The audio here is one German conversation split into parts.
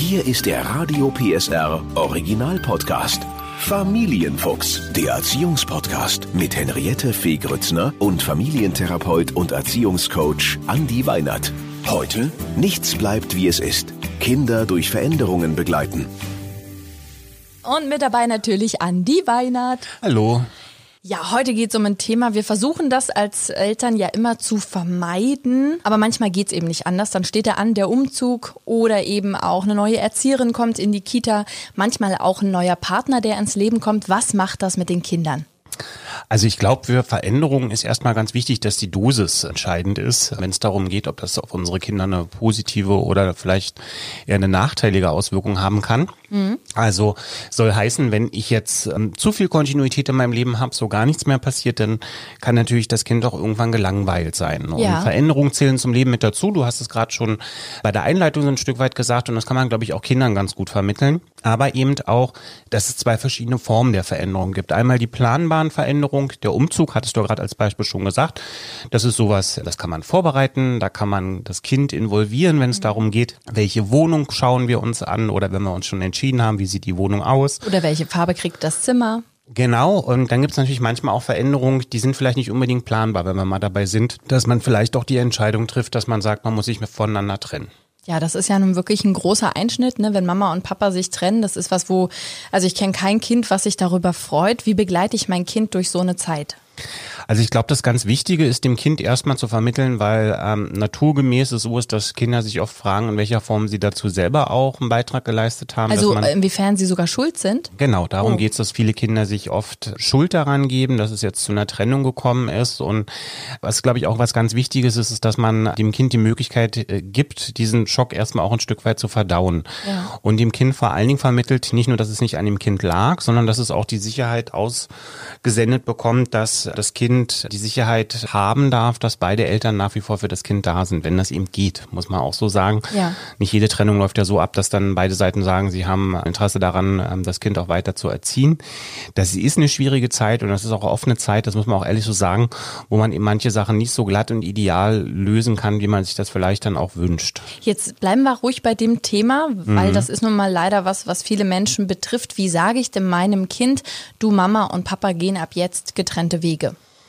Hier ist der Radio PSR Original Podcast. Familienfuchs, der Erziehungspodcast mit Henriette Fee Grützner und Familientherapeut und Erziehungscoach Andi Weinert. Heute nichts bleibt wie es ist. Kinder durch Veränderungen begleiten. Und mit dabei natürlich Andi Weinert. Hallo. Ja, heute geht es um ein Thema. Wir versuchen das als Eltern ja immer zu vermeiden, aber manchmal geht es eben nicht anders. Dann steht da an der Umzug oder eben auch eine neue Erzieherin kommt in die Kita, manchmal auch ein neuer Partner, der ins Leben kommt. Was macht das mit den Kindern? Also ich glaube, für Veränderungen ist erstmal ganz wichtig, dass die Dosis entscheidend ist, wenn es darum geht, ob das auf unsere Kinder eine positive oder vielleicht eher eine nachteilige Auswirkung haben kann. Mhm. Also soll heißen, wenn ich jetzt ähm, zu viel Kontinuität in meinem Leben habe, so gar nichts mehr passiert, dann kann natürlich das Kind auch irgendwann gelangweilt sein. Und ja. Veränderungen zählen zum Leben mit dazu. Du hast es gerade schon bei der Einleitung so ein Stück weit gesagt und das kann man, glaube ich, auch Kindern ganz gut vermitteln. Aber eben auch, dass es zwei verschiedene Formen der Veränderung gibt. Einmal die planbaren Veränderungen, der Umzug, hattest du gerade als Beispiel schon gesagt. Das ist sowas, das kann man vorbereiten, da kann man das Kind involvieren, wenn es mhm. darum geht, welche Wohnung schauen wir uns an oder wenn wir uns schon entschieden entschieden haben, wie sieht die Wohnung aus. Oder welche Farbe kriegt das Zimmer. Genau, und dann gibt es natürlich manchmal auch Veränderungen, die sind vielleicht nicht unbedingt planbar, wenn wir mal dabei sind, dass man vielleicht auch die Entscheidung trifft, dass man sagt, man muss sich voneinander trennen. Ja, das ist ja nun wirklich ein großer Einschnitt, ne? wenn Mama und Papa sich trennen. Das ist was, wo, also ich kenne kein Kind, was sich darüber freut. Wie begleite ich mein Kind durch so eine Zeit? Also ich glaube, das ganz Wichtige ist dem Kind erstmal zu vermitteln, weil ähm, naturgemäß es so ist, dass Kinder sich oft fragen, in welcher Form sie dazu selber auch einen Beitrag geleistet haben. Also inwiefern sie sogar schuld sind? Genau, darum oh. geht es, dass viele Kinder sich oft Schuld daran geben, dass es jetzt zu einer Trennung gekommen ist. Und was, glaube ich, auch was ganz Wichtiges ist, ist, dass man dem Kind die Möglichkeit äh, gibt, diesen Schock erstmal auch ein Stück weit zu verdauen. Ja. Und dem Kind vor allen Dingen vermittelt, nicht nur, dass es nicht an dem Kind lag, sondern dass es auch die Sicherheit ausgesendet bekommt, dass das Kind Kind die Sicherheit haben darf, dass beide Eltern nach wie vor für das Kind da sind, wenn das eben geht, muss man auch so sagen. Ja. Nicht jede Trennung läuft ja so ab, dass dann beide Seiten sagen, sie haben Interesse daran, ähm, das Kind auch weiter zu erziehen. Das ist eine schwierige Zeit und das ist auch oft eine Zeit, das muss man auch ehrlich so sagen, wo man eben manche Sachen nicht so glatt und ideal lösen kann, wie man sich das vielleicht dann auch wünscht. Jetzt bleiben wir ruhig bei dem Thema, weil mhm. das ist nun mal leider was, was viele Menschen betrifft. Wie sage ich denn meinem Kind, du Mama und Papa gehen ab jetzt getrennte Wege?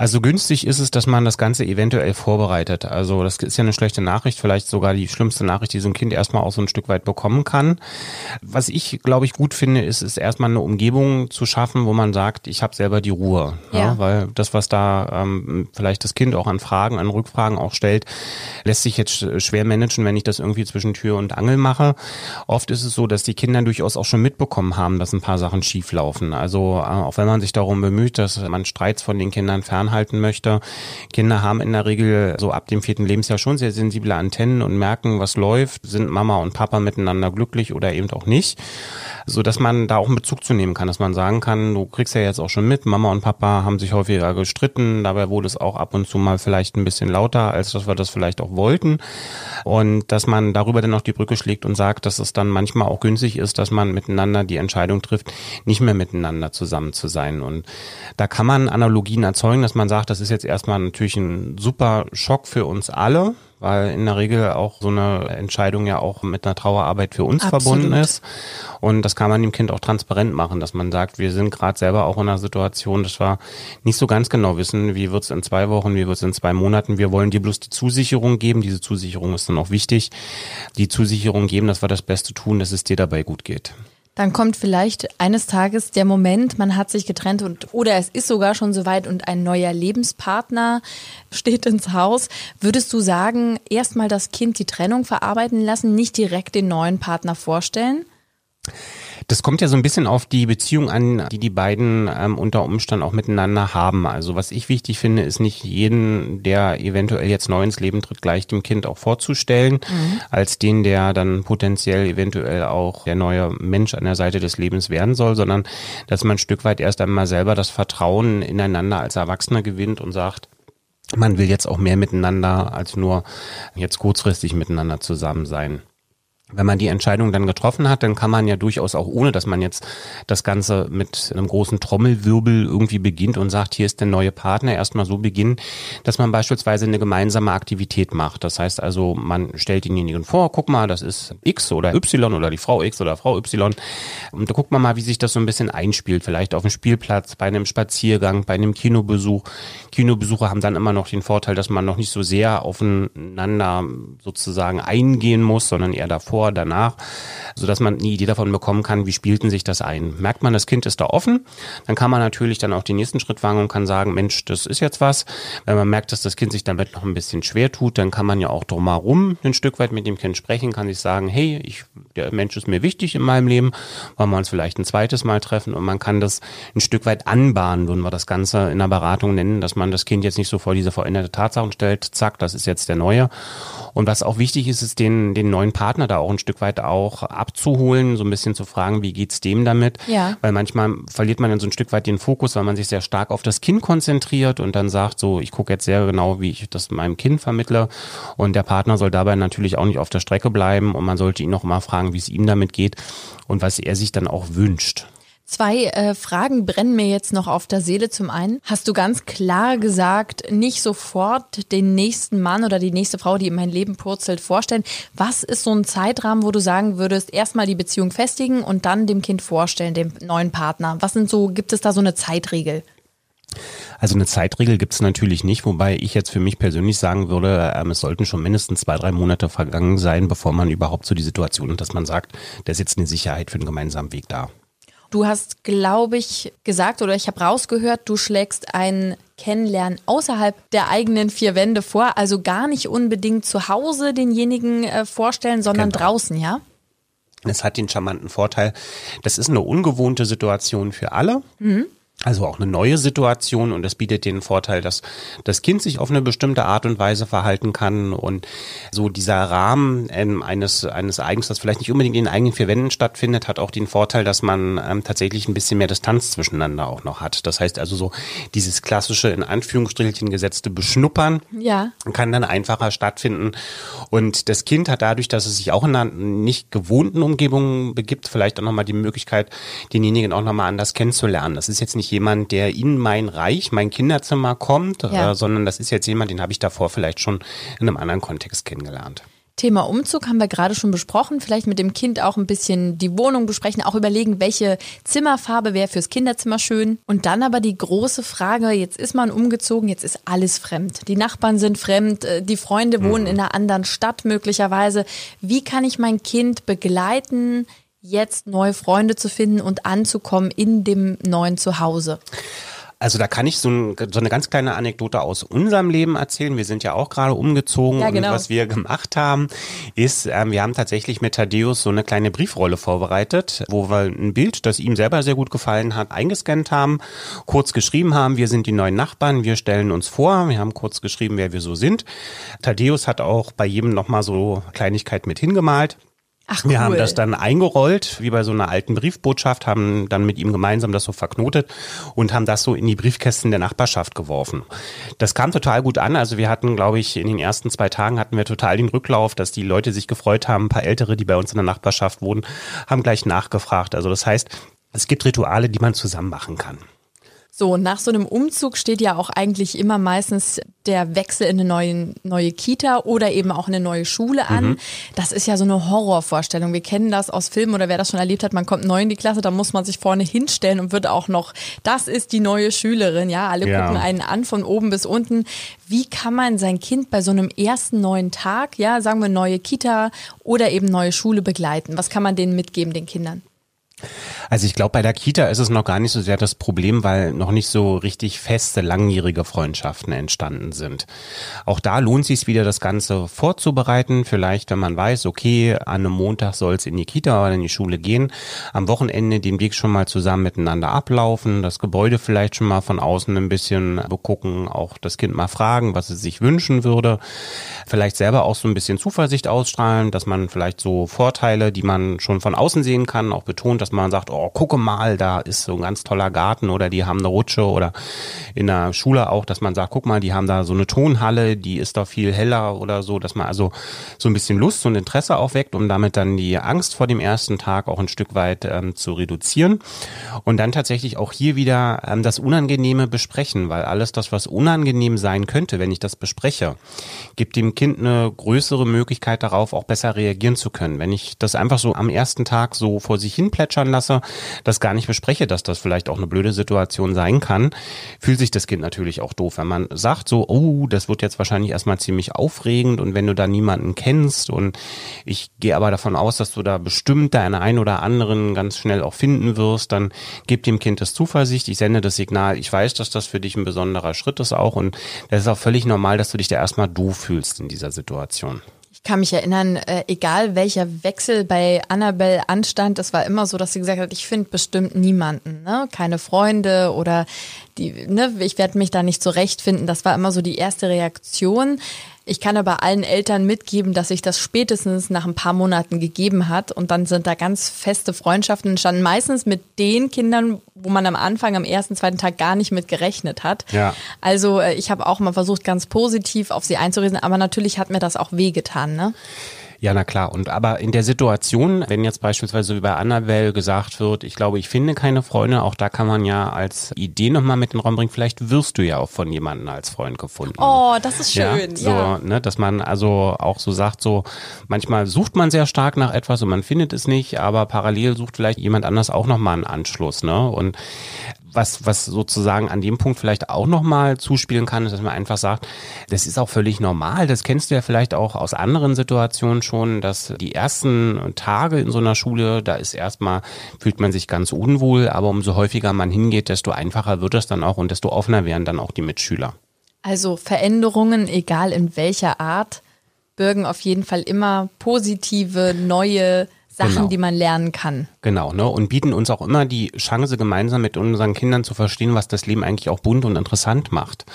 Also günstig ist es, dass man das Ganze eventuell vorbereitet. Also das ist ja eine schlechte Nachricht, vielleicht sogar die schlimmste Nachricht, die so ein Kind erstmal auch so ein Stück weit bekommen kann. Was ich, glaube ich, gut finde, ist, ist erstmal eine Umgebung zu schaffen, wo man sagt, ich habe selber die Ruhe. Ja. ja. weil das, was da ähm, vielleicht das Kind auch an Fragen, an Rückfragen auch stellt, lässt sich jetzt schwer managen, wenn ich das irgendwie zwischen Tür und Angel mache. Oft ist es so, dass die Kinder durchaus auch schon mitbekommen haben, dass ein paar Sachen schief laufen. Also äh, auch wenn man sich darum bemüht, dass man Streits von den Kindern fern fernhalten möchte. Kinder haben in der Regel so ab dem vierten Lebensjahr schon sehr sensible Antennen und merken, was läuft, sind Mama und Papa miteinander glücklich oder eben auch nicht, so dass man da auch einen Bezug zu nehmen kann, dass man sagen kann, du kriegst ja jetzt auch schon mit, Mama und Papa haben sich häufiger gestritten, dabei wurde es auch ab und zu mal vielleicht ein bisschen lauter, als dass wir das vielleicht auch wollten. Und dass man darüber dann auch die Brücke schlägt und sagt, dass es dann manchmal auch günstig ist, dass man miteinander die Entscheidung trifft, nicht mehr miteinander zusammen zu sein. Und da kann man Analogien erzeugen, dass man sagt, das ist jetzt erstmal natürlich ein super Schock für uns alle, weil in der Regel auch so eine Entscheidung ja auch mit einer Trauerarbeit für uns Absolut. verbunden ist. Und das kann man dem Kind auch transparent machen, dass man sagt, wir sind gerade selber auch in einer Situation, dass wir nicht so ganz genau wissen, wie wird es in zwei Wochen, wie wird es in zwei Monaten. Wir wollen dir bloß die Zusicherung geben. Diese Zusicherung ist dann auch wichtig. Die Zusicherung geben, dass wir das Beste tun, dass es dir dabei gut geht. Dann kommt vielleicht eines Tages der Moment, man hat sich getrennt und oder es ist sogar schon soweit und ein neuer Lebenspartner steht ins Haus. Würdest du sagen, erstmal das Kind die Trennung verarbeiten lassen, nicht direkt den neuen Partner vorstellen? Das kommt ja so ein bisschen auf die Beziehung an, die die beiden ähm, unter Umständen auch miteinander haben. Also was ich wichtig finde, ist nicht jeden, der eventuell jetzt neu ins Leben tritt, gleich dem Kind auch vorzustellen, mhm. als den, der dann potenziell eventuell auch der neue Mensch an der Seite des Lebens werden soll, sondern dass man ein Stück weit erst einmal selber das Vertrauen ineinander als Erwachsener gewinnt und sagt, man will jetzt auch mehr miteinander als nur jetzt kurzfristig miteinander zusammen sein. Wenn man die Entscheidung dann getroffen hat, dann kann man ja durchaus auch ohne, dass man jetzt das Ganze mit einem großen Trommelwirbel irgendwie beginnt und sagt, hier ist der neue Partner, erstmal so beginnen, dass man beispielsweise eine gemeinsame Aktivität macht. Das heißt also, man stellt denjenigen vor, guck mal, das ist X oder Y oder die Frau X oder Frau Y. Und da guckt man mal, wie sich das so ein bisschen einspielt. Vielleicht auf dem Spielplatz, bei einem Spaziergang, bei einem Kinobesuch. Kinobesuche haben dann immer noch den Vorteil, dass man noch nicht so sehr aufeinander sozusagen eingehen muss, sondern eher davor davor, danach, so dass man eine Idee davon bekommen kann, wie spielten sich das ein. Merkt man, das Kind ist da offen, dann kann man natürlich dann auch den nächsten Schritt wagen und kann sagen, Mensch, das ist jetzt was. Wenn man merkt, dass das Kind sich damit noch ein bisschen schwer tut, dann kann man ja auch drumherum ein Stück weit mit dem Kind sprechen, kann sich sagen, hey, ich, der Mensch ist mir wichtig in meinem Leben, wollen wir uns vielleicht ein zweites Mal treffen und man kann das ein Stück weit anbahnen, würden wir das Ganze in der Beratung nennen, dass man das Kind jetzt nicht so vor diese veränderte Tatsachen stellt, zack, das ist jetzt der Neue. Und was auch wichtig ist, ist den, den neuen Partner da auch ein Stück weit auch abzuholen, so ein bisschen zu fragen, wie geht's dem damit? Ja. Weil manchmal verliert man dann so ein Stück weit den Fokus, weil man sich sehr stark auf das Kind konzentriert und dann sagt so, ich gucke jetzt sehr genau, wie ich das meinem Kind vermittle und der Partner soll dabei natürlich auch nicht auf der Strecke bleiben und man sollte ihn auch mal fragen, wie es ihm damit geht und was er sich dann auch wünscht. Zwei äh, Fragen brennen mir jetzt noch auf der Seele. Zum einen hast du ganz klar gesagt, nicht sofort den nächsten Mann oder die nächste Frau, die in mein Leben purzelt, vorstellen. Was ist so ein Zeitrahmen, wo du sagen würdest, erstmal die Beziehung festigen und dann dem Kind vorstellen, dem neuen Partner? Was sind so, gibt es da so eine Zeitregel? Also eine Zeitregel gibt es natürlich nicht, wobei ich jetzt für mich persönlich sagen würde, ähm, es sollten schon mindestens zwei, drei Monate vergangen sein, bevor man überhaupt so die Situation hat, dass man sagt, da ist jetzt eine Sicherheit für einen gemeinsamen Weg da. Du hast, glaube ich, gesagt oder ich habe rausgehört, du schlägst ein Kennenlernen außerhalb der eigenen vier Wände vor, also gar nicht unbedingt zu Hause denjenigen äh, vorstellen, sondern genau. draußen, ja? Es hat den charmanten Vorteil, das ist eine ungewohnte Situation für alle. Mhm. Also auch eine neue Situation und das bietet den Vorteil, dass das Kind sich auf eine bestimmte Art und Weise verhalten kann und so dieser Rahmen ähm, eines eines Eigens, das vielleicht nicht unbedingt in den eigenen vier Wänden stattfindet, hat auch den Vorteil, dass man ähm, tatsächlich ein bisschen mehr Distanz zwischeneinander auch noch hat. Das heißt also so dieses klassische in Anführungsstrichen gesetzte Beschnuppern ja. kann dann einfacher stattfinden und das Kind hat dadurch, dass es sich auch in einer nicht gewohnten Umgebung begibt, vielleicht auch nochmal die Möglichkeit, denjenigen auch nochmal anders kennenzulernen. Das ist jetzt nicht jemand, der in mein Reich, mein Kinderzimmer kommt, ja. äh, sondern das ist jetzt jemand, den habe ich davor vielleicht schon in einem anderen Kontext kennengelernt. Thema Umzug haben wir gerade schon besprochen. Vielleicht mit dem Kind auch ein bisschen die Wohnung besprechen, auch überlegen, welche Zimmerfarbe wäre fürs Kinderzimmer schön. Und dann aber die große Frage, jetzt ist man umgezogen, jetzt ist alles fremd. Die Nachbarn sind fremd, äh, die Freunde wohnen mhm. in einer anderen Stadt möglicherweise. Wie kann ich mein Kind begleiten, jetzt neue Freunde zu finden und anzukommen in dem neuen Zuhause? Also da kann ich so, ein, so, eine ganz kleine Anekdote aus unserem Leben erzählen. Wir sind ja auch gerade umgezogen ja, genau. und was wir gemacht haben, ist, ähm, wir haben tatsächlich mit Thaddeus so eine kleine Briefrolle vorbereitet, wo wir ein Bild, das ihm selber sehr gut gefallen hat, eingescannt haben, kurz geschrieben haben, wir sind die neuen Nachbarn, wir stellen uns vor, wir haben kurz geschrieben, wer wir so sind. Thaddeus hat auch bei jedem nochmal so Kleinigkeit mit hingemalt. Ach, cool. Wir haben das dann eingerollt, wie bei so einer alten Briefbotschaft, haben dann mit ihm gemeinsam das so verknotet und haben das so in die Briefkästen der Nachbarschaft geworfen. Das kam total gut an. Also wir hatten, glaube ich, in den ersten zwei Tagen hatten wir total den Rücklauf, dass die Leute sich gefreut haben. Ein paar Ältere, die bei uns in der Nachbarschaft wohnen, haben gleich nachgefragt. Also das heißt, es gibt Rituale, die man zusammen machen kann. So, nach so einem Umzug steht ja auch eigentlich immer meistens der Wechsel in eine neue, neue Kita oder eben auch eine neue Schule an. Mhm. Das ist ja so eine Horrorvorstellung. Wir kennen das aus Filmen oder wer das schon erlebt hat, man kommt neu in die Klasse, da muss man sich vorne hinstellen und wird auch noch, das ist die neue Schülerin, ja, alle ja. gucken einen an von oben bis unten. Wie kann man sein Kind bei so einem ersten neuen Tag, ja, sagen wir neue Kita oder eben neue Schule begleiten? Was kann man denen mitgeben, den Kindern? Also ich glaube, bei der Kita ist es noch gar nicht so sehr das Problem, weil noch nicht so richtig feste, langjährige Freundschaften entstanden sind. Auch da lohnt sich wieder, das Ganze vorzubereiten. Vielleicht, wenn man weiß, okay, an einem Montag soll es in die Kita oder in die Schule gehen, am Wochenende den Weg schon mal zusammen miteinander ablaufen, das Gebäude vielleicht schon mal von außen ein bisschen begucken, auch das Kind mal fragen, was es sich wünschen würde. Vielleicht selber auch so ein bisschen Zuversicht ausstrahlen, dass man vielleicht so Vorteile, die man schon von außen sehen kann, auch betont, dass man sagt, oh, oh, gucke mal, da ist so ein ganz toller Garten oder die haben eine Rutsche oder in der Schule auch, dass man sagt, guck mal, die haben da so eine Tonhalle, die ist da viel heller oder so, dass man also so ein bisschen Lust und Interesse aufweckt, um damit dann die Angst vor dem ersten Tag auch ein Stück weit ähm, zu reduzieren. Und dann tatsächlich auch hier wieder ähm, das Unangenehme besprechen, weil alles das, was unangenehm sein könnte, wenn ich das bespreche, gibt dem Kind eine größere Möglichkeit darauf, auch besser reagieren zu können. Wenn ich das einfach so am ersten Tag so vor sich hin plätschern lasse, das gar nicht bespreche, dass das vielleicht auch eine blöde Situation sein kann, fühlt sich das Kind natürlich auch doof. Wenn man sagt so, oh, das wird jetzt wahrscheinlich erstmal ziemlich aufregend und wenn du da niemanden kennst und ich gehe aber davon aus, dass du da bestimmt deine ein oder anderen ganz schnell auch finden wirst, dann gib dem Kind das Zuversicht. Ich sende das Signal, ich weiß, dass das für dich ein besonderer Schritt ist auch und das ist auch völlig normal, dass du dich da erstmal du fühlst in dieser Situation. Ich kann mich erinnern, äh, egal welcher Wechsel bei Annabelle anstand, das war immer so, dass sie gesagt hat, ich finde bestimmt niemanden, ne? keine Freunde oder die, ne, ich werde mich da nicht zurechtfinden. Das war immer so die erste Reaktion. Ich kann aber allen Eltern mitgeben, dass sich das spätestens nach ein paar Monaten gegeben hat und dann sind da ganz feste Freundschaften entstanden. Meistens mit den Kindern, wo man am Anfang, am ersten, zweiten Tag gar nicht mit gerechnet hat. Ja. Also äh, ich habe auch mal versucht, ganz positiv auf sie einzureden, aber natürlich hat mir das auch wehgetan. Ne? Ja, na klar. Und aber in der Situation, wenn jetzt beispielsweise wie bei Annabelle gesagt wird, ich glaube, ich finde keine Freunde, auch da kann man ja als Idee nochmal mit in den Raum bringen, vielleicht wirst du ja auch von jemandem als Freund gefunden. Oh, das ist schön. Ja, so, ja. ne, dass man also auch so sagt, so manchmal sucht man sehr stark nach etwas und man findet es nicht, aber parallel sucht vielleicht jemand anders auch nochmal einen Anschluss, ne? Und was, was sozusagen an dem Punkt vielleicht auch nochmal zuspielen kann, ist, dass man einfach sagt, das ist auch völlig normal. Das kennst du ja vielleicht auch aus anderen Situationen schon, dass die ersten Tage in so einer Schule, da ist erstmal, fühlt man sich ganz unwohl, aber umso häufiger man hingeht, desto einfacher wird es dann auch und desto offener werden dann auch die Mitschüler. Also Veränderungen, egal in welcher Art, bürgen auf jeden Fall immer positive, neue Sachen, genau. die man lernen kann. Genau, ne? Und bieten uns auch immer die Chance, gemeinsam mit unseren Kindern zu verstehen, was das Leben eigentlich auch bunt und interessant macht.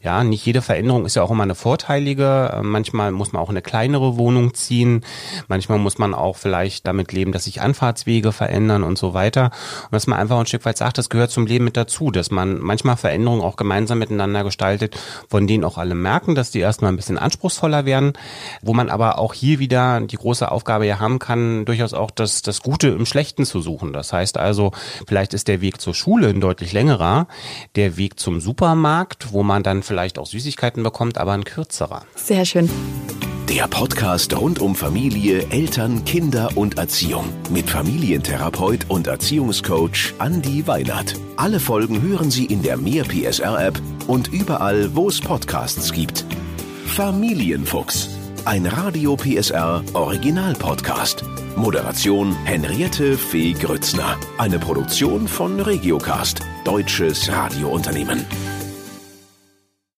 Ja, nicht jede Veränderung ist ja auch immer eine vorteilige. Manchmal muss man auch eine kleinere Wohnung ziehen. Manchmal muss man auch vielleicht damit leben, dass sich Anfahrtswege verändern und so weiter. Und dass man einfach ein Stück weit sagt, das gehört zum Leben mit dazu, dass man manchmal Veränderungen auch gemeinsam miteinander gestaltet, von denen auch alle merken, dass die erstmal ein bisschen anspruchsvoller werden, wo man aber auch hier wieder die große Aufgabe ja haben kann, durchaus auch das, das Gute im Schlechten Rechten zu suchen. Das heißt also, vielleicht ist der Weg zur Schule ein deutlich längerer, der Weg zum Supermarkt, wo man dann vielleicht auch Süßigkeiten bekommt, aber ein kürzerer. Sehr schön. Der Podcast rund um Familie, Eltern, Kinder und Erziehung mit Familientherapeut und Erziehungscoach Andi Weinert. Alle Folgen hören Sie in der Mehr PSR App und überall, wo es Podcasts gibt. Familienfuchs, ein Radio PSR Original Podcast. Moderation Henriette Fee Grützner. Eine Produktion von Regiocast, deutsches Radiounternehmen.